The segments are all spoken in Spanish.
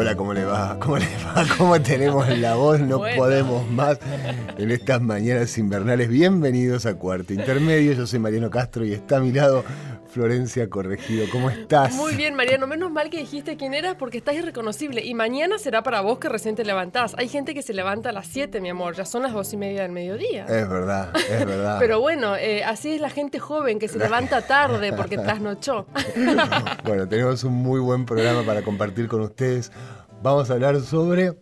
Hola, ¿cómo le va? ¿Cómo le va? ¿Cómo tenemos la voz? No podemos más en estas mañanas invernales. Bienvenidos a Cuarto Intermedio. Yo soy Mariano Castro y está a mi lado Florencia Corregido. ¿Cómo estás? Muy bien, Mariano. Menos mal que dijiste quién eras porque estás irreconocible. Y mañana será para vos que recién te levantás. Hay gente que se levanta a las 7, mi amor. Ya son las dos y media del mediodía. Es verdad, es verdad. Pero bueno, eh, así es la gente joven que se levanta tarde porque trasnochó. bueno, tenemos un muy buen programa para compartir con ustedes. Vamos a hablar sobre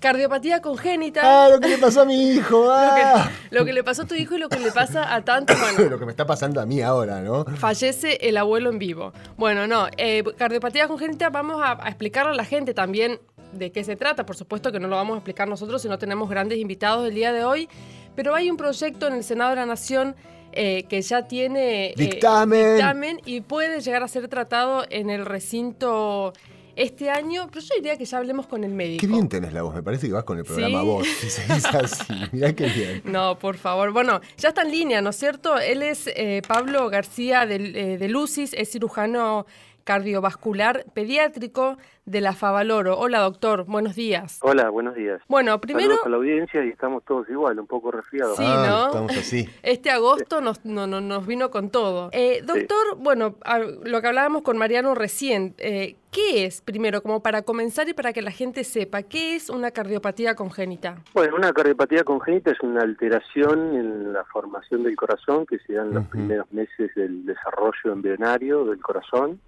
Cardiopatía congénita. Ah, lo que le pasó a mi hijo. Ah. Lo, que, le pasó a tu hijo y lo que le pasa a tantos. Bueno, lo que me está pasando a mí ahora, ¿no? Fallece el abuelo en vivo. Bueno, no. Eh, cardiopatía congénita, vamos a, explicarle a la gente también de qué se trata. Por supuesto que no lo vamos a explicar nosotros si no tenemos grandes invitados el día de hoy. Pero hay un proyecto en el Senado de la Nación eh, que ya tiene eh, dictamen. dictamen y puede llegar a ser tratado en el recinto este año, pero yo diría que ya hablemos con el médico. Qué bien tenés la voz, me parece que vas con el programa vos, si se dice así. Mirá qué bien. No, por favor. Bueno, ya está en línea, ¿no es cierto? Él es eh, Pablo García de, eh, de Lucis, es cirujano cardiovascular pediátrico de la Favaloro. Hola, doctor, buenos días. Hola, buenos días. Bueno, primero... Saludos a la audiencia y estamos todos igual, un poco resfriados. Sí, ah, ¿no? Estamos así. Este agosto nos, no, nos vino con todo. Eh, doctor, bueno, lo que hablábamos con Mariano recién, eh, ¿qué es, primero, como para comenzar y para que la gente sepa, qué es una cardiopatía congénita? Bueno, una cardiopatía congénita es una alteración en la formación del corazón que se da en los primeros meses del desarrollo embrionario del corazón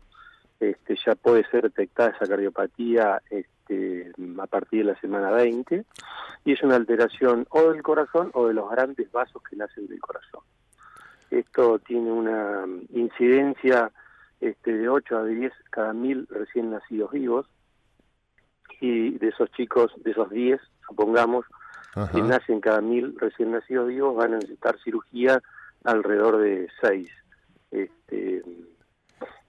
este, ya puede ser detectada esa cardiopatía este, a partir de la semana 20 y es una alteración o del corazón o de los grandes vasos que nacen del corazón. Esto tiene una incidencia este, de 8 a 10 cada mil recién nacidos vivos y de esos chicos, de esos 10, supongamos, que nacen cada mil recién nacidos vivos, van a necesitar cirugía alrededor de 6. Este,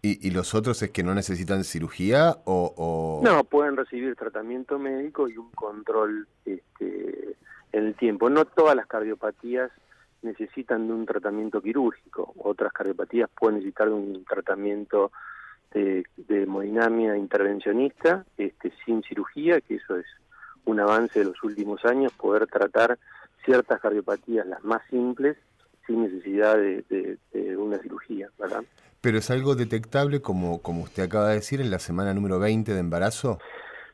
¿Y, los otros es que no necesitan cirugía o, No, pueden recibir tratamiento médico y un control este, en el tiempo. No todas las cardiopatías necesitan de un tratamiento quirúrgico. Otras cardiopatías pueden necesitar de un tratamiento de, hemodinamia intervencionista este, sin cirugía, que eso es un avance de los últimos años, poder tratar ciertas cardiopatías, las más simples, sin necesidad de, de una cirugía, ¿verdad? ¿Pero es algo detectable, como, como usted acaba de decir, en la semana número 20 de embarazo?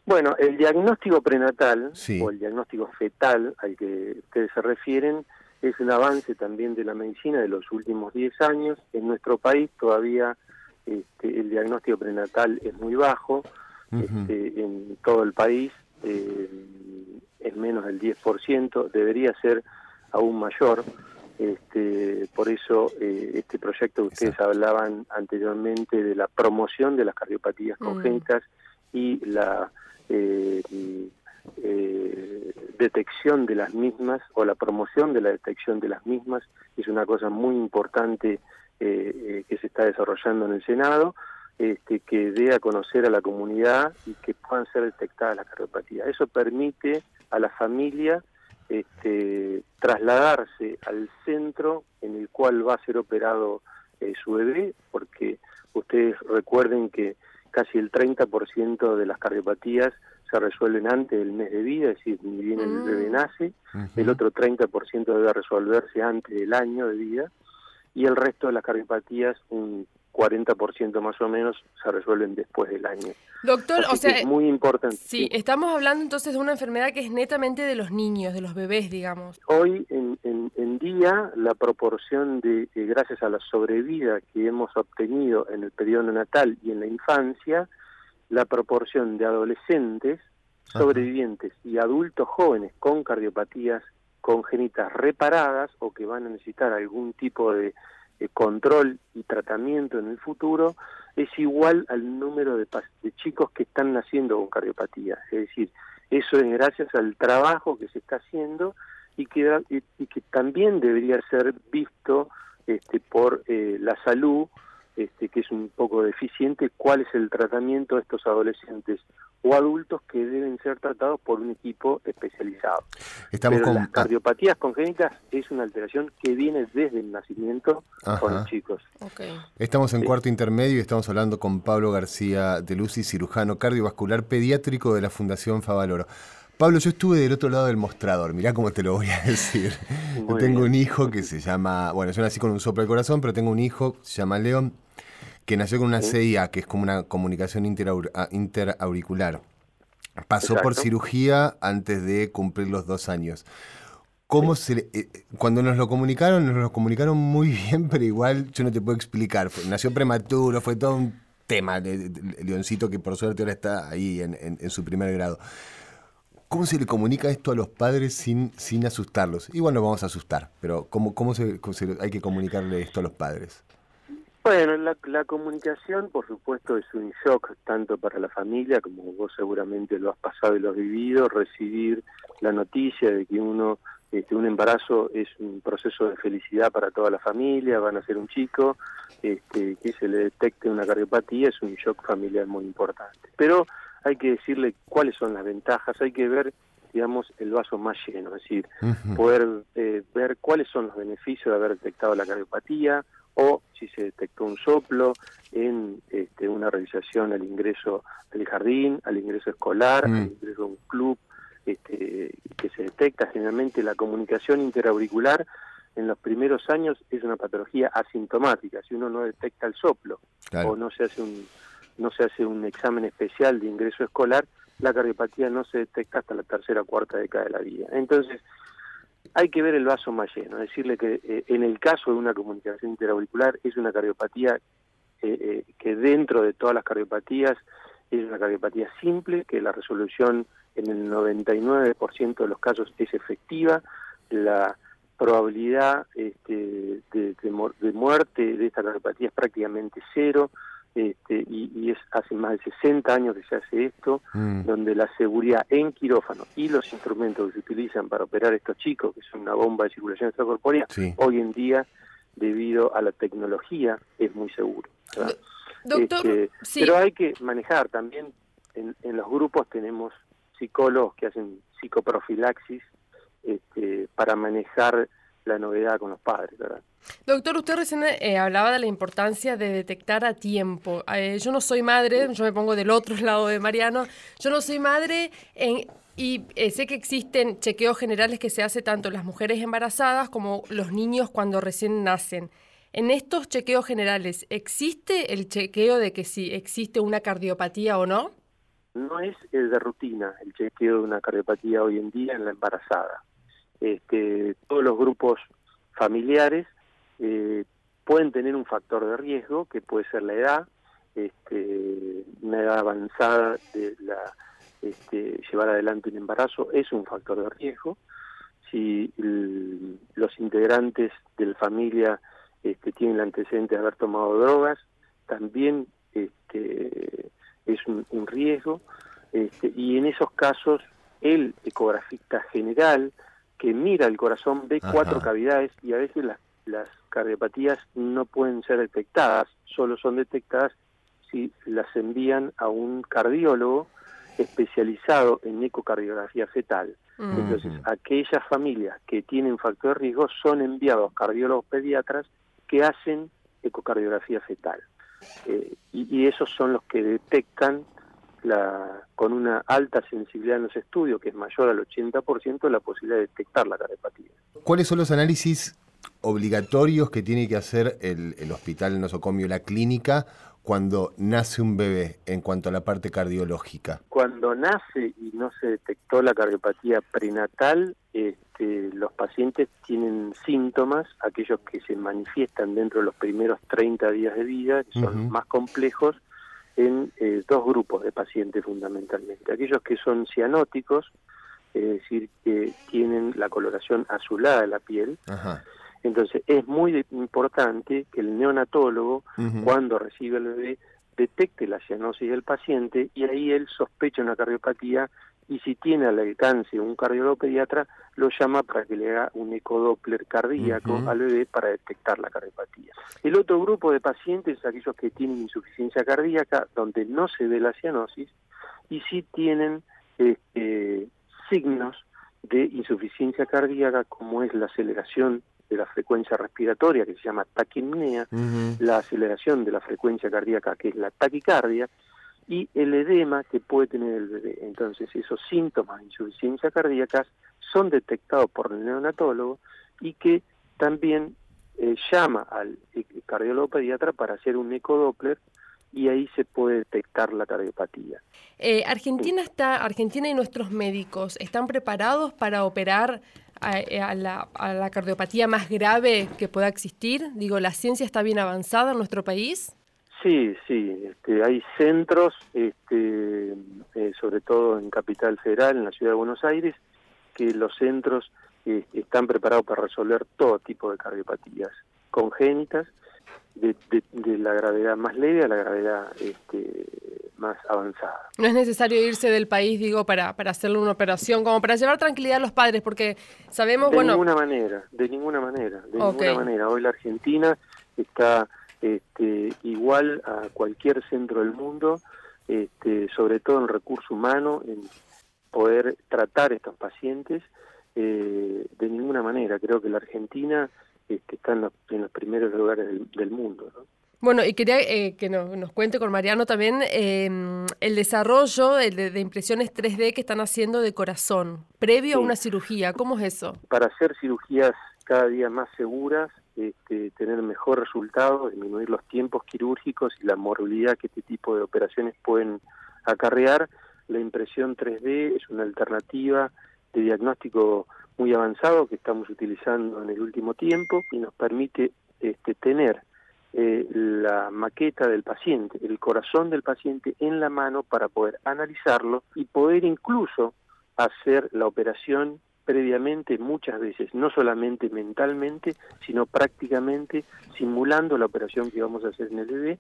Bueno, el diagnóstico prenatal o el diagnóstico fetal al que ustedes se refieren es un avance también de la medicina de los últimos 10 años. En nuestro país todavía este, el diagnóstico prenatal es muy bajo. este, en todo el país eh, es menos del 10%, debería ser aún mayor. Este, por eso eh, este proyecto que ustedes hablaban anteriormente de la promoción de las cardiopatías mm. congénitas y la eh, eh, detección de las mismas o la promoción de la detección de las mismas es una cosa muy importante que se está desarrollando en el Senado. Este, que dé a conocer a la comunidad y que puedan ser detectadas las cardiopatías. Eso permite a la familia este, trasladarse al centro en el cual va a ser operado eh, su bebé, porque ustedes recuerden que casi el 30% de las cardiopatías se resuelven antes del mes de vida, es decir, ni bien el mm. bebé nace, el otro 30% debe resolverse antes del año de vida, y el resto de las cardiopatías, un 40% más o menos se resuelven después del año. Doctor, o sea, es muy importante. Sí, estamos hablando entonces de una enfermedad que es netamente de los niños, de los bebés, digamos. Hoy en, en, día la proporción de, gracias a la sobrevida que hemos obtenido en el periodo natal y en la infancia, la proporción de adolescentes sobrevivientes y adultos jóvenes con cardiopatías congénitas reparadas o que van a necesitar algún tipo de de control y tratamiento en el futuro es igual al número de, chicos que están naciendo con cardiopatía. Es decir, eso es gracias al trabajo que se está haciendo y que, y, que también debería ser visto este, por eh, la salud, este, que es un poco deficiente, cuál es el tratamiento de estos adolescentes o adultos que deben ser tratados por un equipo especializado. Estamos Pero con... las cardiopatías congénitas es una alteración que viene desde el nacimiento con los chicos. Estamos en cuarto intermedio y estamos hablando con Pablo García de Lucy, cirujano cardiovascular pediátrico de la Fundación Favaloro. Pablo, yo estuve del otro lado del mostrador, mirá cómo te lo voy a decir. yo tengo un hijo que se llama, bueno, yo nací con un soplo de corazón, pero tengo un hijo, se llama León, que nació con una CIA, que es como una comunicación ah, interauricular. Pasó por cirugía antes de cumplir los dos años. ¿Cómo se, eh, cuando nos lo comunicaron, nos lo comunicaron muy bien, pero igual yo no te puedo explicar. nació prematuro, fue todo un tema, de, Leoncito, que por suerte ahora está ahí en, su primer grado. ¿Cómo se le comunica esto a los padres sin, sin asustarlos? Igual nos vamos a asustar, pero ¿cómo, cómo, se, hay que comunicarle esto a los padres? Bueno, la, comunicación, por supuesto, es un shock tanto para la familia, como vos seguramente lo has pasado y lo has vivido, recibir la noticia de que uno, este, un embarazo es un proceso de felicidad para toda la familia, van a ser un chico, este, que se le detecte una cardiopatía, es un shock familiar muy importante. Pero hay que decirle cuáles son las ventajas, hay que ver digamos, el vaso más lleno, es decir, poder eh, ver cuáles son los beneficios de haber detectado la cardiopatía, o si se detectó un soplo en este, una realización al ingreso al jardín, al ingreso escolar, mm. al ingreso a un club, este, que se detecta generalmente la comunicación interauricular en los primeros años es una patología asintomática, si uno no detecta el soplo o no se hace un no se hace un examen especial de ingreso escolar, la cardiopatía no se detecta hasta la tercera o cuarta década de la vida. Entonces, hay que ver el vaso más lleno, decirle que eh, en el caso de una comunicación interauricular es una cardiopatía eh, eh, que dentro de todas las cardiopatías es una cardiopatía simple, que la resolución en el 99% de los casos es efectiva, la probabilidad este, de, de, muerte de esta cardiopatía es prácticamente cero, este, y, es hace más de 60 años que se hace esto, mm. donde la seguridad en quirófano y los instrumentos que se utilizan para operar a estos chicos, que son una bomba de circulación extracorpórea, hoy en día, debido a la tecnología, es muy seguro. Doctor, este, Pero hay que manejar también, en, en, los grupos tenemos psicólogos que hacen psicoprofilaxis este, para manejar la novedad con los padres, ¿verdad? Doctor, usted recién eh, hablaba de la importancia de detectar a tiempo. Eh, yo no soy madre, yo me pongo del otro lado de Mariano, yo no soy madre y eh, sé que existen chequeos generales que se hace tanto las mujeres embarazadas como los niños cuando recién nacen. En estos chequeos generales, ¿existe el chequeo de que si existe una cardiopatía o no? No es el de rutina el chequeo de una cardiopatía hoy en día en la embarazada. Este, todos los grupos familiares eh, pueden tener un factor de riesgo que puede ser la edad, este, una edad avanzada de la este, llevar adelante un embarazo es un factor de riesgo. Si los integrantes de la familia este, tienen el antecedente de haber tomado drogas, también este, es un, riesgo. Este, y en esos casos, el ecografista general que mira el corazón ve cuatro cavidades y a veces las las cardiopatías no pueden ser detectadas, solo son detectadas si las envían a un cardiólogo especializado en ecocardiografía fetal. Mm. Entonces, aquellas familias que tienen factor de riesgo son enviados cardiólogos pediatras que hacen ecocardiografía fetal. Eh, y, esos son los que detectan la, con una alta sensibilidad en los estudios, que es mayor al 80%, la posibilidad de detectar la cardiopatía. ¿Cuáles son los análisis obligatorios que tiene que hacer el, el hospital nosocomio, la clínica, cuando nace un bebé en cuanto a la parte cardiológica? Cuando nace y no se detectó la cardiopatía prenatal, este, los pacientes tienen síntomas, aquellos que se manifiestan dentro de los primeros 30 días de vida, que son más complejos, en eh, dos grupos de pacientes fundamentalmente. Aquellos que son cianóticos, es decir, que tienen la coloración azulada de la piel, Ajá entonces es muy importante que el neonatólogo, cuando recibe el bebé, detecte la cianosis del paciente y ahí él sospecha una cardiopatía y si tiene al alcance un cardiólogo pediatra, lo llama para que le haga un ecodoppler cardíaco al bebé para detectar la cardiopatía. El otro grupo de pacientes es aquellos que tienen insuficiencia cardíaca, donde no se ve la cianosis y sí tienen este, signos de insuficiencia cardíaca, como es la aceleración de la frecuencia respiratoria, que se llama taquimnea, la aceleración de la frecuencia cardíaca, que es la taquicardia, y el edema que puede tener el bebé. Entonces, esos síntomas de insuficiencia cardíaca son detectados por el neonatólogo y que también eh, llama al cardiólogo pediatra para hacer un ecodoppler y ahí se puede detectar la cardiopatía. Eh, Argentina está, Argentina y nuestros médicos están preparados para operar eh, a, la, a, la, cardiopatía más grave que pueda existir. Digo, la ciencia está bien avanzada en nuestro país. Sí, sí, este, hay centros, este, eh, sobre todo en Capital Federal, en la ciudad de Buenos Aires, que los centros eh, están preparados para resolver todo tipo de cardiopatías congénitas, de, la gravedad más leve a la gravedad este, más avanzada. No es necesario irse del país, digo, para, para hacerle una operación, como para llevar tranquilidad a los padres, porque sabemos, de bueno... De ninguna manera, de ninguna manera, de ninguna manera. Hoy la Argentina está este, igual a cualquier centro del mundo, este, sobre todo en recurso humano, en poder tratar a estos pacientes eh, de ninguna manera. Creo que la Argentina este, está en los, primeros lugares del, mundo. Bueno, y quería eh, que nos, cuente con Mariano también em, el desarrollo de, impresiones 3D que están haciendo de corazón, previo a una cirugía. ¿Cómo es eso? Para hacer cirugías cada día más seguras, este, tener mejor resultado, disminuir los tiempos quirúrgicos y la morbilidad que este tipo de operaciones pueden acarrear. La impresión 3D es una alternativa de diagnóstico muy avanzado que estamos utilizando en el último tiempo y nos permite este, tener eh, la maqueta del paciente, el corazón del paciente en la mano para poder analizarlo y poder incluso hacer la operación previamente muchas veces, no solamente mentalmente, sino prácticamente simulando la operación que vamos a hacer en el bebé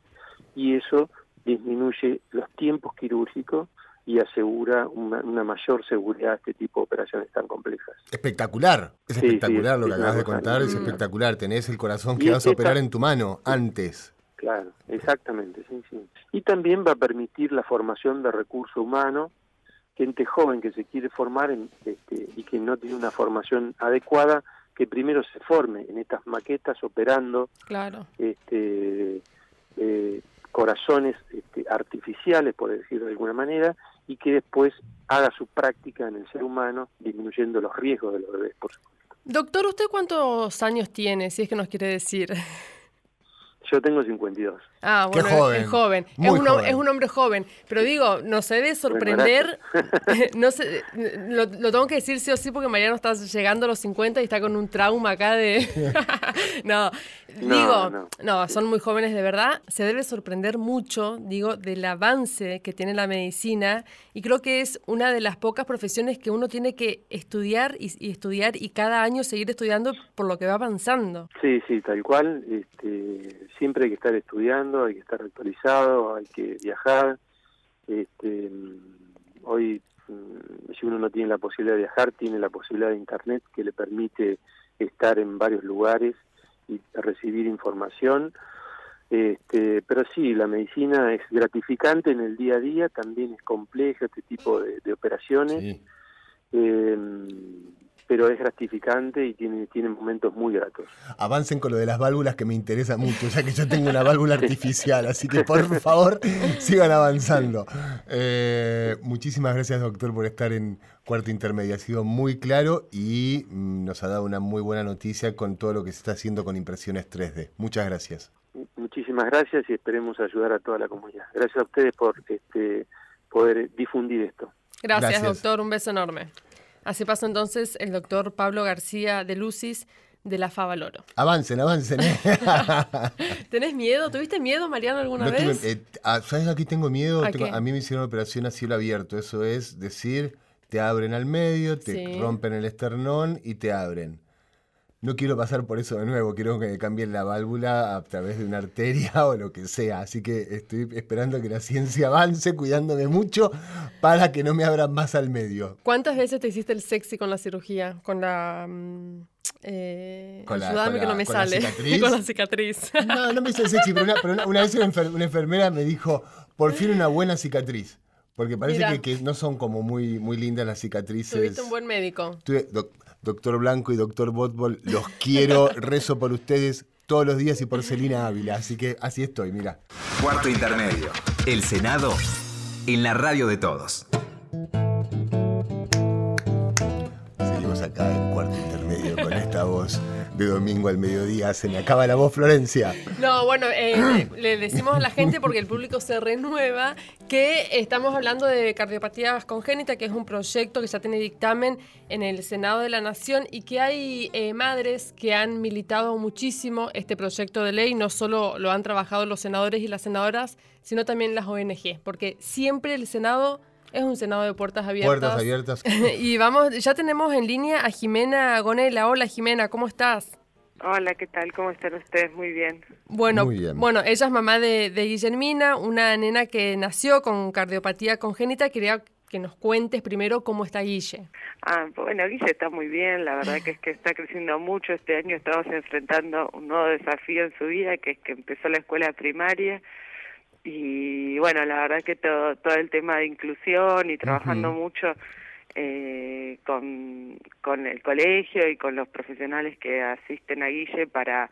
y eso disminuye los tiempos quirúrgicos y asegura una, mayor seguridad a este tipo de operaciones tan complejas. Espectacular, es espectacular lo que acabas de contar, es espectacular, tenés el corazón que vas a operar en tu mano antes. Claro, exactamente, sí, sí. Y también va a permitir la formación de recurso humano gente joven que se quiere formar este, y que no tiene una formación adecuada, que primero se forme en estas maquetas operando claro. este, eh, corazones este, artificiales, por decirlo de alguna manera, y que después haga su práctica en el ser humano, disminuyendo los riesgos de los bebés, por supuesto. Doctor, ¿usted cuántos años tiene, si es que nos quiere decir? Yo tengo 52. Ah, bueno, es joven. Es un, es un, hombre joven. Pero digo, nos debe sorprender. no sé, lo, tengo que decir sí o sí porque Mariano está llegando a los 50 y está con un trauma acá de. no, digo, no. son muy jóvenes de verdad. Se debe sorprender mucho, digo, del avance que tiene la medicina. Y creo que es una de las pocas profesiones que uno tiene que estudiar y, y estudiar y cada año seguir estudiando por lo que va avanzando. Sí, sí, tal cual. Este, siempre hay que estar estudiando hay que estar actualizado, hay que viajar. Este, hoy, mm, si uno no tiene la posibilidad de viajar, tiene la posibilidad de Internet que le permite estar en varios lugares y recibir información. Este, pero sí, la medicina es gratificante en el día a día, también es compleja este tipo de, operaciones. Eh, pero es gratificante y tiene, tiene momentos muy gratos. Avancen con lo de las válvulas que me interesa mucho, ya que yo tengo una válvula artificial, así que por favor sigan avanzando. Eh, muchísimas gracias doctor por estar en Cuarto Intermedio, ha sido muy claro y mm, nos ha dado una muy buena noticia con todo lo que se está haciendo con impresiones 3D. Muchas gracias. Muchísimas gracias y esperemos ayudar a toda la comunidad. Gracias a ustedes por este, poder difundir esto. gracias. doctor. Un beso enorme. Así pasó entonces el doctor Pablo García de Lucis de la Favaloro. Avancen, avancen. ¿eh? ¿Tenés miedo? ¿Tuviste miedo, Mariano, alguna vez? Eh, ah, ¿Sabes? Aquí tengo miedo. ¿A, mí me hicieron operación a cielo abierto. Eso es decir, te abren al medio, te rompen el esternón y te abren. No quiero pasar por eso de nuevo, quiero que me cambien la válvula a través de una arteria o lo que sea. Así que estoy esperando que la ciencia avance, cuidándome mucho para que no me abran más al medio. ¿Cuántas veces te hiciste el sexy con la cirugía? Con la... Mm, eh, con la, que no me sale. cicatriz. con la cicatriz. No, no me hice el sexy, pero, una, vez una, enfermera me dijo, por fin una buena cicatriz. Porque parece que, no son como muy, muy lindas las cicatrices. Tuviste un buen médico doctor Blanco y doctor Botbol, los quiero, rezo por ustedes todos los días y por Celina Ávila. Así que así estoy, mira. Cuarto intermedio. El Senado en la radio de todos. Seguimos acá en cuarto intermedio con esta voz de domingo al mediodía. Se me acaba la voz, Florencia. No, bueno, eh, le decimos a la gente, porque el público se renueva, que estamos hablando de cardiopatías congénitas, que es un proyecto que ya tiene dictamen en el Senado de la Nación y que hay eh, madres que han militado muchísimo este proyecto de ley. No solo lo han trabajado los senadores y las senadoras, sino también las ONG, porque siempre el Senado es un Senado de puertas abiertas. Puertas abiertas. y vamos, ya tenemos en línea a Jimena Gonela. Hola Jimena, ¿cómo estás? Hola, ¿qué tal? ¿Cómo están ustedes? Muy bien. Bueno, bueno ella es mamá de, Guillermina, una nena que nació con cardiopatía congénita. Quería que nos cuentes primero cómo está Guille. Ah, bueno, Guille está muy bien, la verdad que es que está creciendo mucho. Este año estamos enfrentando un nuevo desafío en su vida, que es que empezó la escuela primaria y bueno, la verdad que todo, todo el tema de inclusión y trabajando mucho eh, con, con el colegio y con los profesionales que asisten a Guille para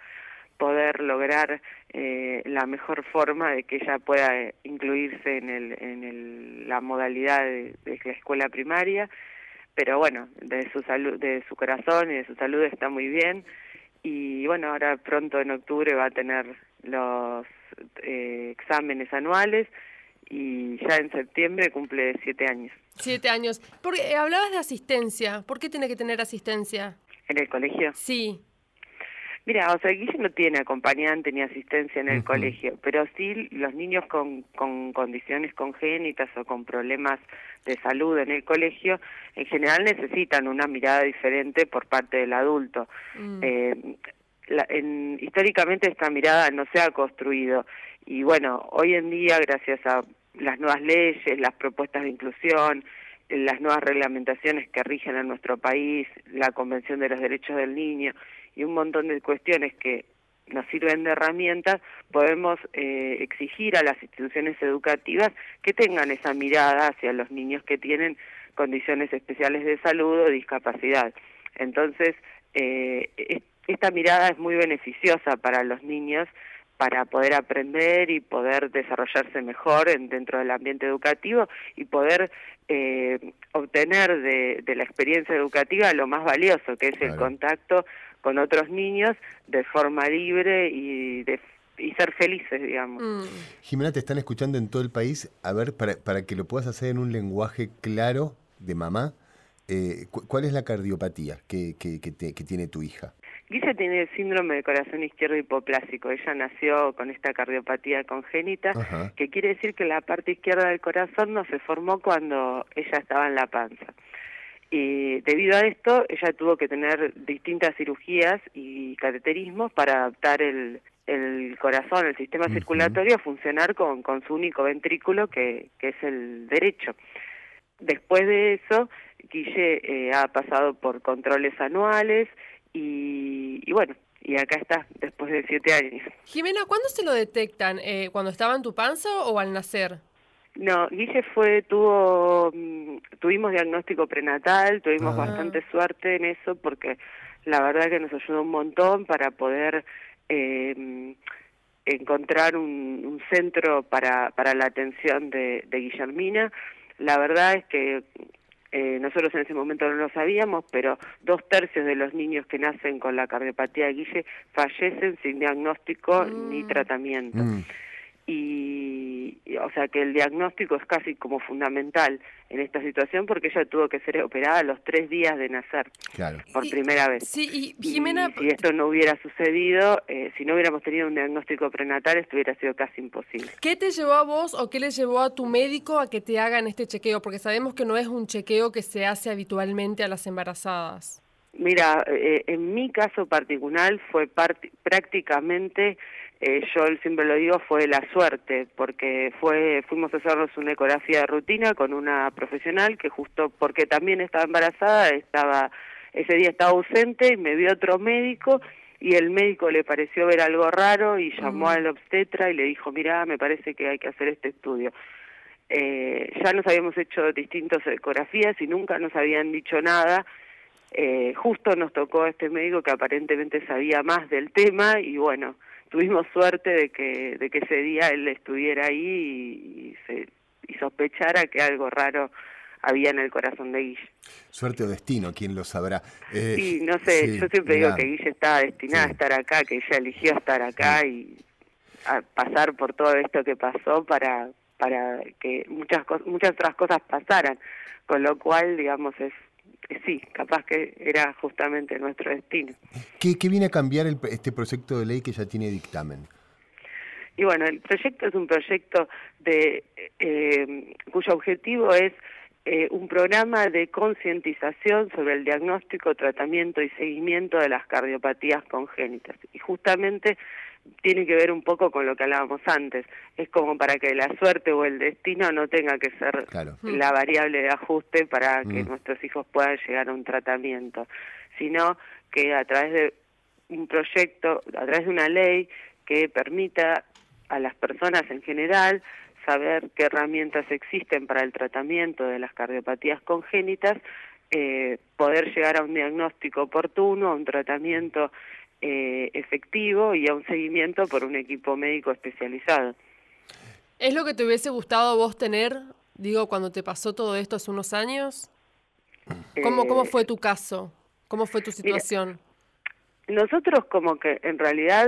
poder lograr eh, la mejor forma de que ella pueda eh, incluirse en, el, en el, la modalidad de, de, la escuela primaria, pero bueno, de su salud, de su corazón y de su salud está muy bien. Y bueno, ahora pronto en octubre va a tener los eh, exámenes anuales y ya en septiembre cumple siete años. Siete años. Porque eh, hablabas de asistencia. ¿Por qué tiene que tener asistencia? ¿En el colegio? Sí. Mira, o sea, Guille no tiene acompañante ni asistencia en el colegio, pero sí los niños con, con condiciones congénitas o con problemas de salud en el colegio, en general necesitan una mirada diferente por parte del adulto. Mm. Eh, en, históricamente esta mirada no se ha construido y bueno, hoy en día gracias a las nuevas leyes, las propuestas de inclusión, las nuevas reglamentaciones que rigen a nuestro país, la Convención de los Derechos del Niño y un montón de cuestiones que nos sirven de herramientas, podemos eh, exigir a las instituciones educativas que tengan esa mirada hacia los niños que tienen condiciones especiales de salud o discapacidad. Entonces, eh, esta mirada es muy beneficiosa para los niños para poder aprender y poder desarrollarse mejor en, dentro del ambiente educativo y poder eh, obtener de, la experiencia educativa lo más valioso, que es el contacto con otros niños de forma libre y de y ser felices, digamos. Mm. Jimena, te están escuchando en todo el país. A ver, para, para que lo puedas hacer en un lenguaje claro de mamá, eh, ¿cuál es la cardiopatía que, que, que, que tiene tu hija? Guilla tiene el síndrome de corazón izquierdo hipoplásico. Ella nació con esta cardiopatía congénita, que quiere decir que la parte izquierda del corazón no se formó cuando ella estaba en la panza. Y debido a esto, ella tuvo que tener distintas cirugías y cateterismos para adaptar el, el corazón, el sistema circulatorio a funcionar con, con su único ventrículo, que, que es el derecho. Después de eso, Guille eh, ha pasado por controles anuales, y, bueno, y acá está, después de siete años. Jimena, ¿cuándo se lo detectan? Eh, ¿Cuando estaba en tu panza o al nacer? No, Guille fue, tuvo, mm, tuvimos diagnóstico prenatal, tuvimos ah. bastante suerte en eso porque la verdad que nos ayudó un montón para poder eh, encontrar un, un, centro para, para la atención de, de Guillermina. La verdad es que eh, nosotros en ese momento no lo sabíamos, pero dos tercios de los niños que nacen con la cardiopatía de Guille fallecen sin diagnóstico ni mm. tratamiento. Mm y, o sea que el diagnóstico es casi como fundamental en esta situación porque ella tuvo que ser operada a los tres días de nacer por primera vez. Sí, y Jimena... si esto no hubiera sucedido, eh, si no hubiéramos tenido un diagnóstico prenatal, esto hubiera sido casi imposible. ¿Qué te llevó a vos o qué le llevó a tu médico a que te hagan este chequeo? Porque sabemos que no es un chequeo que se hace habitualmente a las embarazadas. Mira, eh, en mi caso particular fue prácticamente, eh, yo siempre lo digo, fue la suerte, porque fue fuimos a hacernos una ecografía de rutina con una profesional que justo porque también estaba embarazada, estaba ese día estaba ausente y me vio otro médico y el médico le pareció ver algo raro y llamó al obstetra y le dijo, mira, me parece que hay que hacer este estudio. Eh, ya nos habíamos hecho distintas ecografías y nunca nos habían dicho nada eh, justo nos tocó este médico que aparentemente sabía más del tema y bueno, tuvimos suerte de que, de que ese día él estuviera ahí y, se, y sospechara que algo raro había en el corazón de Guille. Suerte o destino, quién lo sabrá. Eh, sí, no sé, yo siempre digo que Guille estaba destinada a estar acá, que ella eligió estar acá y a pasar por todo esto que pasó para para que muchas muchas otras cosas pasaran, con lo cual, digamos, es sí, capaz que era justamente nuestro destino. ¿Qué, viene a cambiar este proyecto de ley que ya tiene dictamen? Y bueno, el proyecto es un proyecto de eh, cuyo objetivo es eh, un programa de concientización sobre el diagnóstico, tratamiento y seguimiento de las cardiopatías congénitas. Y justamente tiene que ver un poco con lo que hablábamos antes. Es como para que la suerte o el destino no tenga que ser la variable de ajuste para que mm. nuestros hijos puedan llegar a un tratamiento, sino que a través de un proyecto, a través de una ley que permita a las personas en general saber qué herramientas existen para el tratamiento de las cardiopatías congénitas, eh, poder llegar a un diagnóstico oportuno, a un tratamiento eh, efectivo y a un seguimiento por un equipo médico especializado. ¿Es lo que te hubiese gustado vos tener, digo, cuando te pasó todo esto hace unos años? ¿Cómo, cómo fue tu caso? ¿Cómo fue tu situación? nosotros como que en realidad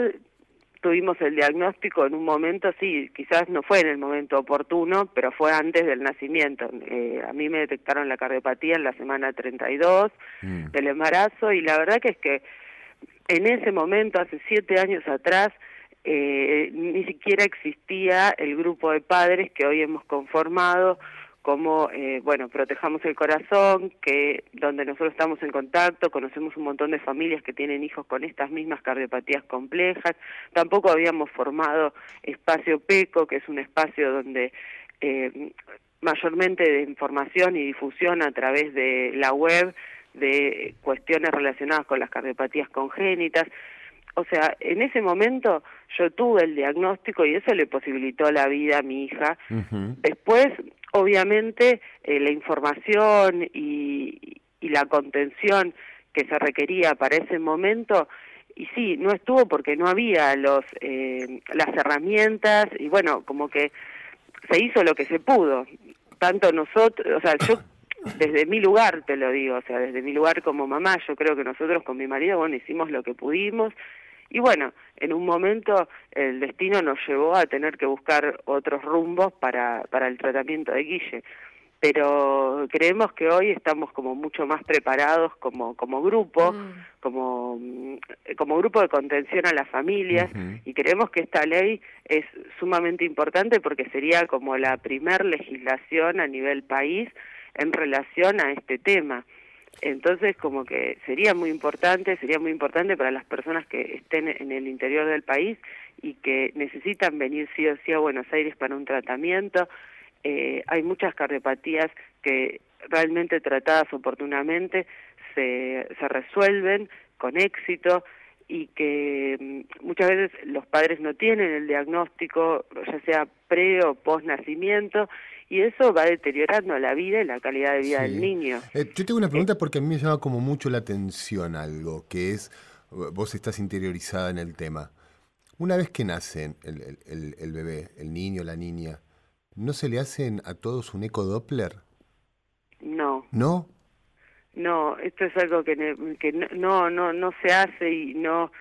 tuvimos el diagnóstico en un momento, sí, quizás no fue en el momento oportuno, pero fue antes del nacimiento. Eh, a mí me detectaron la cardiopatía en la semana 32 mm. del embarazo y la verdad que es que en ese momento, hace siete años atrás, eh, ni siquiera existía el grupo de padres que hoy hemos conformado como, eh, bueno, Protejamos el Corazón, que donde nosotros estamos en contacto, conocemos un montón de familias que tienen hijos con estas mismas cardiopatías complejas. Tampoco habíamos formado Espacio PECO, que es un espacio donde eh, mayormente de información y difusión a través de la web de cuestiones relacionadas con las cardiopatías congénitas. O sea, en ese momento yo tuve el diagnóstico y eso le posibilitó la vida a mi hija. Después, obviamente, eh, la información y, y la contención que se requería para ese momento y sí, no estuvo porque no había los eh, las herramientas y bueno, como que se hizo lo que se pudo. Tanto nosotros, o sea, yo desde mi lugar te lo digo, o sea, desde mi lugar como mamá, yo creo que nosotros con mi marido, bueno, hicimos lo que pudimos y bueno, en un momento el destino nos llevó a tener que buscar otros rumbos para, para el tratamiento de Guille. Pero creemos que hoy estamos como mucho más preparados como, como grupo, mm. como, como grupo de contención a las familias, y creemos que esta ley es sumamente importante porque sería como la primer legislación a nivel país en relación a este tema. Entonces, como que sería muy importante, sería muy importante para las personas que estén en el interior del país y que necesitan venir sí o sí a Buenos Aires para un tratamiento. Eh, hay muchas cardiopatías que realmente tratadas oportunamente se, se resuelven con éxito y que mm, muchas veces los padres no tienen el diagnóstico, ya sea pre o post nacimiento, y eso va deteriorando la vida y la calidad de vida del niño. Eh, yo tengo una pregunta porque a mí me llama como mucho la atención algo, que es, vos estás interiorizada en el tema. Una vez que nace el, el, el bebé, el niño, la niña, ¿no se le hacen a todos un eco Doppler? No. ¿No? No, esto es algo que, que no, no, no se hace y no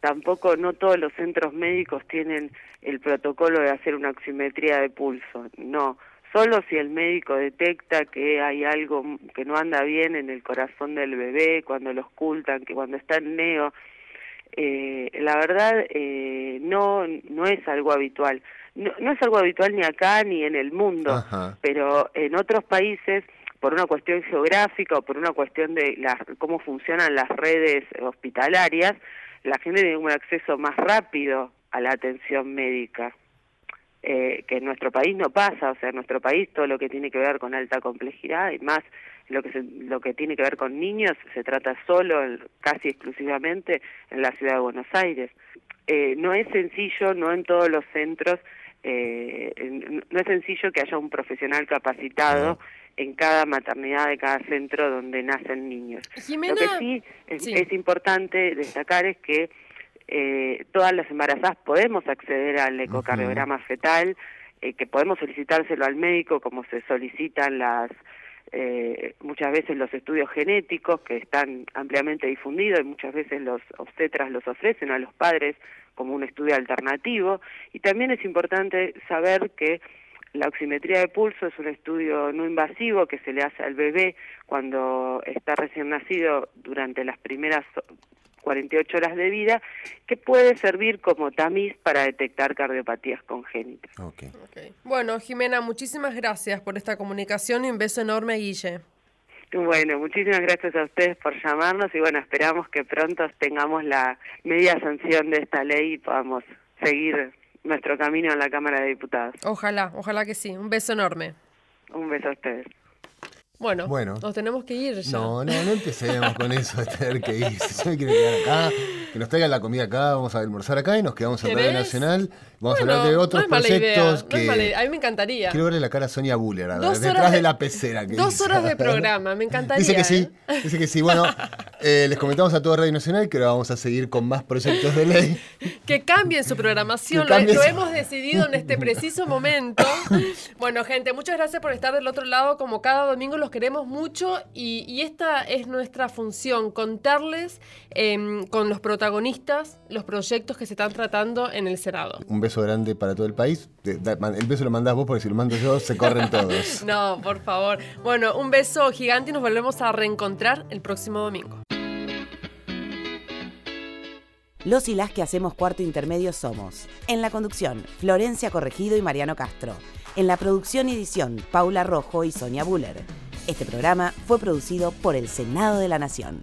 tampoco no todos los centros médicos tienen el protocolo de hacer una oximetría de pulso. No, solo si el médico detecta que hay algo que no anda bien en el corazón del bebé, cuando lo ocultan, que cuando está en neo, eh, la verdad eh, no, no es algo habitual. No, no, es algo habitual ni acá ni en el mundo, pero en otros países por una cuestión geográfica o por una cuestión de las, cómo funcionan las redes hospitalarias, la gente tiene un acceso más rápido a la atención médica. Eh, que en nuestro país no pasa, o sea, en nuestro país todo lo que tiene que ver con alta complejidad y más lo que lo que tiene que ver con niños se trata solo, casi exclusivamente en la ciudad de Buenos Aires. Eh, no es sencillo, no en todos los centros, eh, no es sencillo que haya un profesional capacitado en cada maternidad de cada centro donde nacen niños. Lo que sí es, importante destacar es que eh, todas las embarazadas podemos acceder al ecocardiograma fetal, eh, que podemos solicitárselo al médico como se solicitan las eh, muchas veces los estudios genéticos que están ampliamente difundidos y muchas veces los obstetras los ofrecen a los padres como un estudio alternativo. Y también es importante saber que la oximetría de pulso es un estudio no invasivo que se le hace al bebé cuando está recién nacido durante las primeras 48 horas de vida, que puede servir como tamiz para detectar cardiopatías congénitas. Bueno, Jimena, muchísimas gracias por esta comunicación y un beso enorme, Guille. Bueno, muchísimas gracias a ustedes por llamarnos y bueno, esperamos que pronto tengamos la media sanción de esta ley y podamos seguir nuestro camino en la Cámara de Diputados. Ojalá, ojalá que sí. Un beso enorme. Un beso a ustedes. Bueno, bueno, nos tenemos que ir ya. No, no, no empecemos con eso de tener que ir. Si me quiere quedar acá, que nos traigan la comida acá, vamos a almorzar acá y nos quedamos en Radio Nacional. Vamos a hablar de otros proyectos que. A mí me encantaría. Quiero verle la cara a Sonia Buller, detrás de, la pecera. Que dos horas de programa, me encantaría. Dice que sí, ¿eh? dice que sí. Bueno, eh, les comentamos a todo Radio Nacional que ahora vamos a seguir con más proyectos de ley. que cambien su programación, lo, lo hemos decidido en este preciso momento. bueno, gente, muchas gracias por estar del otro lado. Como cada domingo los queremos mucho y, esta es nuestra función, contarles em, con los protagonistas los proyectos que se están tratando en el Senado. Un beso grande para todo el país. El beso lo mandás vos porque si lo mando yo se corren todos. no, por favor. Bueno, un beso gigante y nos volvemos a reencontrar el próximo domingo. Los y las que hacemos cuarto intermedio somos. En la conducción, Florencia Corregido y Mariano Castro. En la producción y edición, Paula Rojo y Sonia Buller. Este programa fue producido por el Senado de la Nación.